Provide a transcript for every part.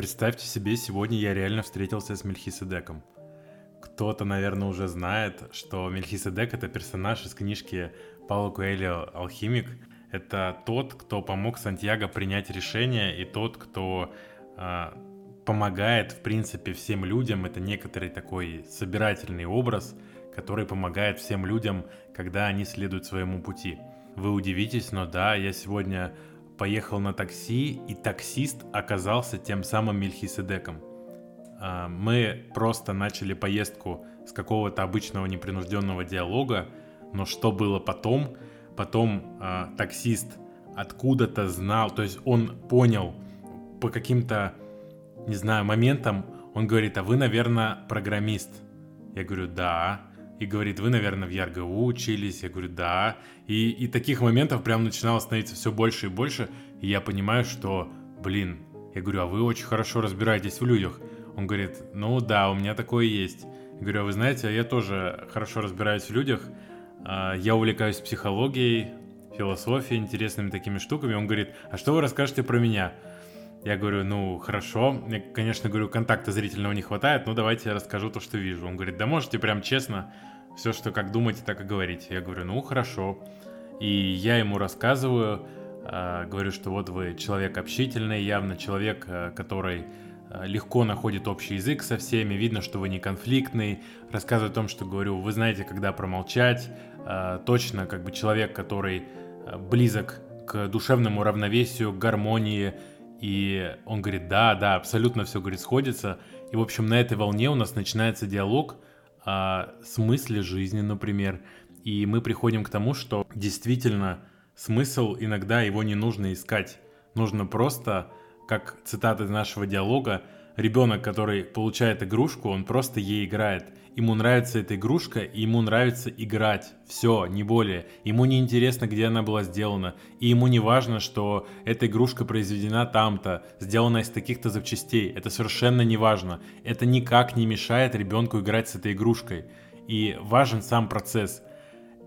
Представьте себе, сегодня я реально встретился с Мельхиседеком. Кто-то, наверное, уже знает, что Мельхиседек — это персонаж из книжки Паула Куэльо «Алхимик». Это тот, кто помог Сантьяго принять решение, и тот, кто э, помогает, в принципе, всем людям. Это некоторый такой собирательный образ, который помогает всем людям, когда они следуют своему пути. Вы удивитесь, но да, я сегодня поехал на такси, и таксист оказался тем самым Мельхиседеком. А, мы просто начали поездку с какого-то обычного непринужденного диалога, но что было потом? Потом э, таксист откуда-то знал, то есть он понял по каким-то, не знаю, моментам, он говорит, а вы, наверное, программист. Я говорю, да и говорит, вы, наверное, в ЯРГУ учились. Я говорю, да. И, и таких моментов прям начинало становиться все больше и больше. И я понимаю, что, блин, я говорю, а вы очень хорошо разбираетесь в людях. Он говорит, ну да, у меня такое есть. Я говорю, а вы знаете, я тоже хорошо разбираюсь в людях. А, я увлекаюсь психологией, философией, интересными такими штуками. Он говорит, а что вы расскажете про меня? Я говорю, ну, хорошо. Я, конечно, говорю, контакта зрительного не хватает, но давайте я расскажу то, что вижу. Он говорит, да можете прям честно все, что как думаете, так и говорите. Я говорю, ну хорошо. И я ему рассказываю, э, говорю, что вот вы человек общительный, явно человек, э, который э, легко находит общий язык со всеми, видно, что вы не конфликтный, рассказываю о том, что говорю, вы знаете, когда промолчать, точно как бы человек, который близок к душевному равновесию, к гармонии, и он говорит, да, да, абсолютно все, говорит, сходится, и, в общем, на этой волне у нас начинается диалог, о смысле жизни, например. И мы приходим к тому, что действительно смысл иногда его не нужно искать. Нужно просто, как цитата из нашего диалога, ребенок, который получает игрушку, он просто ей играет. Ему нравится эта игрушка, и ему нравится играть. Все, не более. Ему не интересно, где она была сделана. И ему не важно, что эта игрушка произведена там-то, сделана из таких-то запчастей. Это совершенно не важно. Это никак не мешает ребенку играть с этой игрушкой. И важен сам процесс.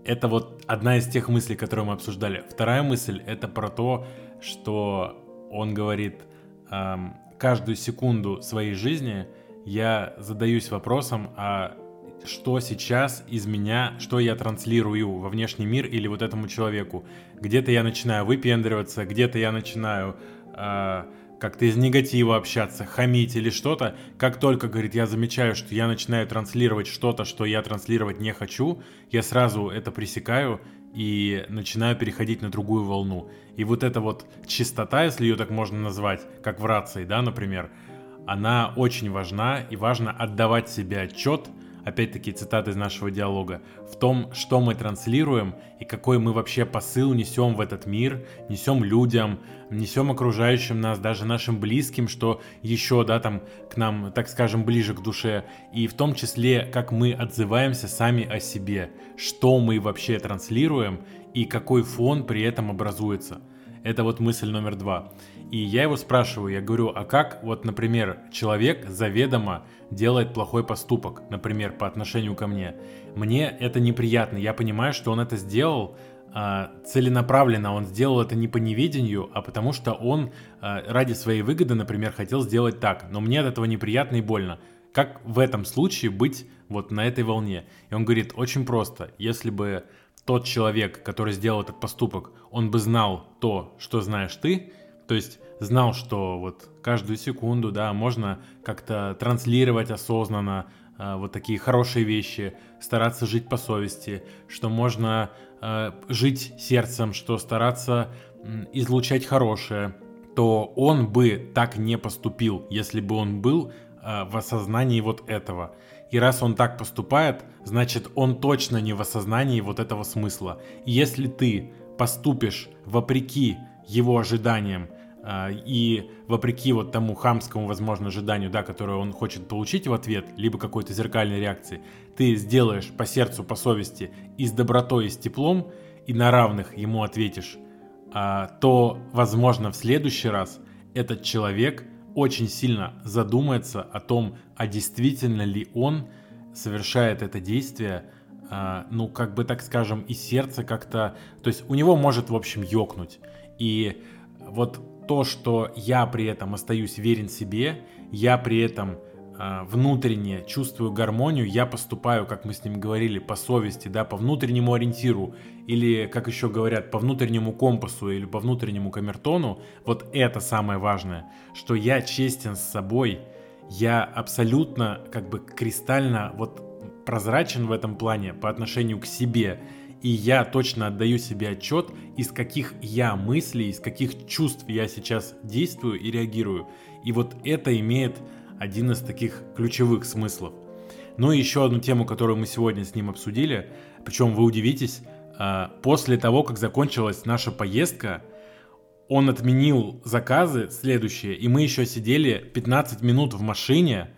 Это вот одна из тех мыслей, которые мы обсуждали. Вторая мысль это про то, что он говорит, эм, каждую секунду своей жизни я задаюсь вопросом, а что сейчас из меня, что я транслирую во внешний мир или вот этому человеку. Где-то я начинаю выпендриваться, где-то я начинаю э, как-то из негатива общаться, хамить или что-то. Как только, говорит, я замечаю, что я начинаю транслировать что-то, что я транслировать не хочу, я сразу это пресекаю и начинаю переходить на другую волну. И вот эта вот чистота, если ее так можно назвать, как в рации, да, например, она очень важна, и важно отдавать себе отчет – опять-таки цитаты из нашего диалога, в том, что мы транслируем и какой мы вообще посыл несем в этот мир, несем людям, несем окружающим нас, даже нашим близким, что еще, да, там, к нам, так скажем, ближе к душе, и в том числе, как мы отзываемся сами о себе, что мы вообще транслируем и какой фон при этом образуется. Это вот мысль номер два. И я его спрашиваю, я говорю, а как вот, например, человек заведомо делает плохой поступок, например, по отношению ко мне. Мне это неприятно, я понимаю, что он это сделал а, целенаправленно, он сделал это не по неведению, а потому что он а, ради своей выгоды, например, хотел сделать так, но мне от этого неприятно и больно. Как в этом случае быть вот на этой волне? И он говорит, очень просто, если бы тот человек, который сделал этот поступок, он бы знал то, что знаешь ты, то есть знал, что вот каждую секунду, да, можно как-то транслировать осознанно э, вот такие хорошие вещи, стараться жить по совести, что можно э, жить сердцем, что стараться э, излучать хорошее, то он бы так не поступил, если бы он был э, в осознании вот этого. И раз он так поступает, значит он точно не в осознании вот этого смысла. И если ты поступишь вопреки его ожиданиям, а, и вопреки вот тому хамскому, возможно, ожиданию, да, которое он хочет получить в ответ, либо какой-то зеркальной реакции, ты сделаешь по сердцу, по совести и с добротой, и с теплом, и на равных ему ответишь, а, то, возможно, в следующий раз этот человек очень сильно задумается о том, а действительно ли он совершает это действие, а, ну, как бы так скажем, и сердце как-то... То есть у него может, в общем, ёкнуть. И вот то, что я при этом остаюсь верен себе, я при этом внутренне чувствую гармонию, я поступаю, как мы с ним говорили, по совести, да, по внутреннему ориентиру, или, как еще говорят, по внутреннему компасу или по внутреннему камертону, вот это самое важное, что я честен с собой, я абсолютно как бы кристально вот прозрачен в этом плане по отношению к себе, и я точно отдаю себе отчет, из каких я мыслей, из каких чувств я сейчас действую и реагирую. И вот это имеет один из таких ключевых смыслов. Ну и еще одну тему, которую мы сегодня с ним обсудили, причем вы удивитесь, а, после того, как закончилась наша поездка, он отменил заказы следующие, и мы еще сидели 15 минут в машине,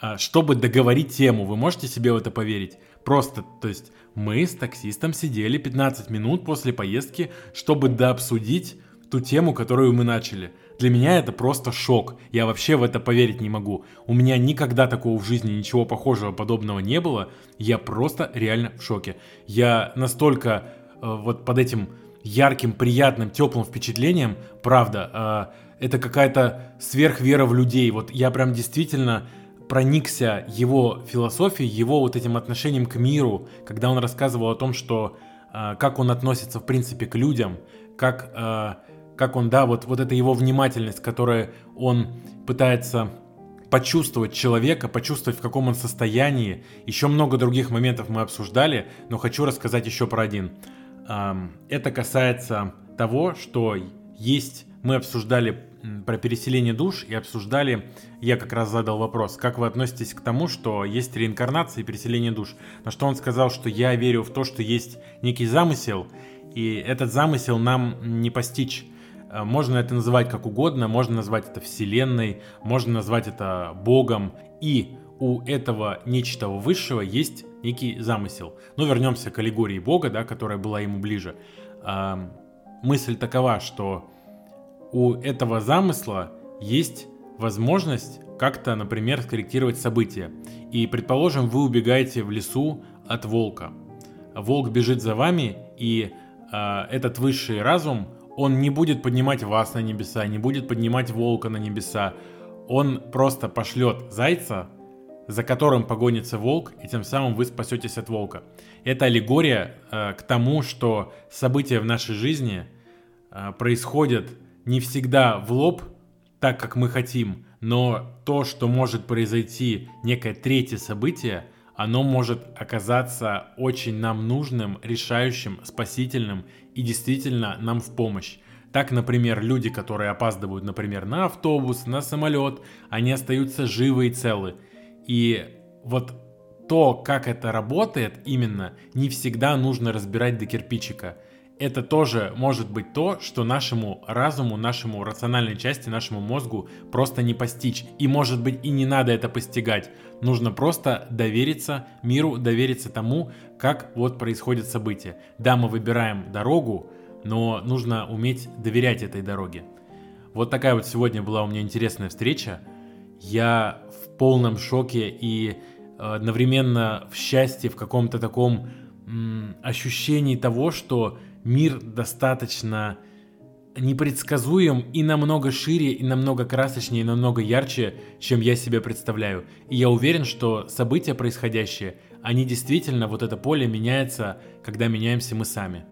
а, чтобы договорить тему. Вы можете себе в это поверить? Просто, то есть мы с таксистом сидели 15 минут после поездки, чтобы дообсудить ту тему, которую мы начали. Для меня это просто шок. Я вообще в это поверить не могу. У меня никогда такого в жизни ничего похожего подобного не было. Я просто реально в шоке. Я настолько э, вот под этим ярким, приятным, теплым впечатлением, правда, э, это какая-то сверхвера в людей. Вот я прям действительно проникся его философией, его вот этим отношением к миру, когда он рассказывал о том, что э, как он относится в принципе к людям, как, э, как он, да, вот, вот это его внимательность, которая он пытается почувствовать человека, почувствовать, в каком он состоянии. Еще много других моментов мы обсуждали, но хочу рассказать еще про один. Это касается того, что есть, мы обсуждали про переселение душ и обсуждали, я как раз задал вопрос, как вы относитесь к тому, что есть реинкарнация и переселение душ. На что он сказал, что я верю в то, что есть некий замысел, и этот замысел нам не постичь. Э, можно это называть как угодно, можно назвать это Вселенной, можно назвать это Богом, и у этого нечто высшего есть некий замысел. Но вернемся к аллегории Бога, да, которая была ему ближе. Мысль такова, что у этого замысла есть возможность как-то, например, скорректировать события. И, предположим, вы убегаете в лесу от волка. Волк бежит за вами, и э, этот высший разум, он не будет поднимать вас на небеса, не будет поднимать волка на небеса. Он просто пошлет зайца, за которым погонится волк, и тем самым вы спасетесь от волка. Это аллегория э, к тому, что события в нашей жизни э, происходят не всегда в лоб, так как мы хотим, но то, что может произойти некое третье событие, оно может оказаться очень нам нужным, решающим, спасительным и действительно нам в помощь. Так, например, люди, которые опаздывают, например, на автобус, на самолет, они остаются живы и целы. И вот то, как это работает именно, не всегда нужно разбирать до кирпичика это тоже может быть то, что нашему разуму, нашему рациональной части, нашему мозгу просто не постичь. И может быть и не надо это постигать. Нужно просто довериться миру, довериться тому, как вот происходят события. Да, мы выбираем дорогу, но нужно уметь доверять этой дороге. Вот такая вот сегодня была у меня интересная встреча. Я в полном шоке и э, одновременно в счастье, в каком-то таком ощущении того, что мир достаточно непредсказуем и намного шире, и намного красочнее, и намного ярче, чем я себе представляю. И я уверен, что события происходящие, они действительно, вот это поле меняется, когда меняемся мы сами.